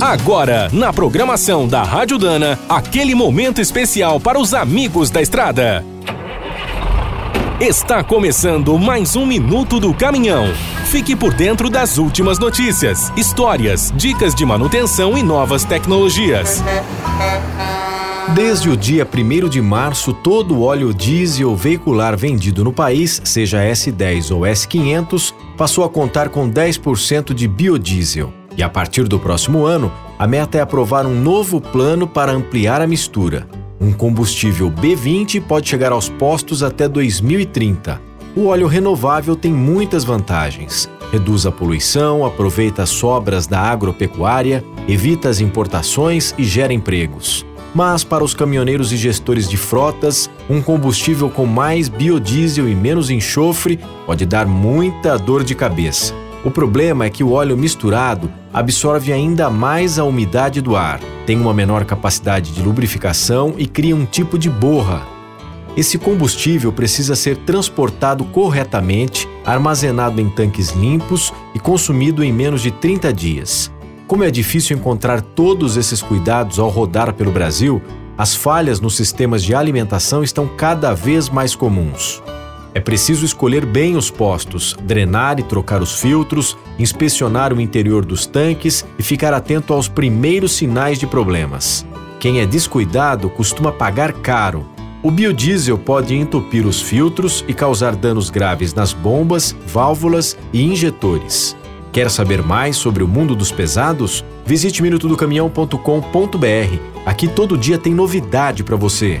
Agora, na programação da Rádio Dana, aquele momento especial para os amigos da estrada. Está começando mais um Minuto do Caminhão. Fique por dentro das últimas notícias, histórias, dicas de manutenção e novas tecnologias. Desde o dia 1 de março, todo óleo diesel veicular vendido no país, seja S10 ou S500, passou a contar com 10% de biodiesel. E a partir do próximo ano, a meta é aprovar um novo plano para ampliar a mistura. Um combustível B20 pode chegar aos postos até 2030. O óleo renovável tem muitas vantagens. Reduz a poluição, aproveita as sobras da agropecuária, evita as importações e gera empregos. Mas para os caminhoneiros e gestores de frotas, um combustível com mais biodiesel e menos enxofre pode dar muita dor de cabeça. O problema é que o óleo misturado absorve ainda mais a umidade do ar, tem uma menor capacidade de lubrificação e cria um tipo de borra. Esse combustível precisa ser transportado corretamente, armazenado em tanques limpos e consumido em menos de 30 dias. Como é difícil encontrar todos esses cuidados ao rodar pelo Brasil, as falhas nos sistemas de alimentação estão cada vez mais comuns. É preciso escolher bem os postos, drenar e trocar os filtros, inspecionar o interior dos tanques e ficar atento aos primeiros sinais de problemas. Quem é descuidado costuma pagar caro. O biodiesel pode entupir os filtros e causar danos graves nas bombas, válvulas e injetores. Quer saber mais sobre o mundo dos pesados? Visite minutodocaminhão.com.br. Aqui todo dia tem novidade para você.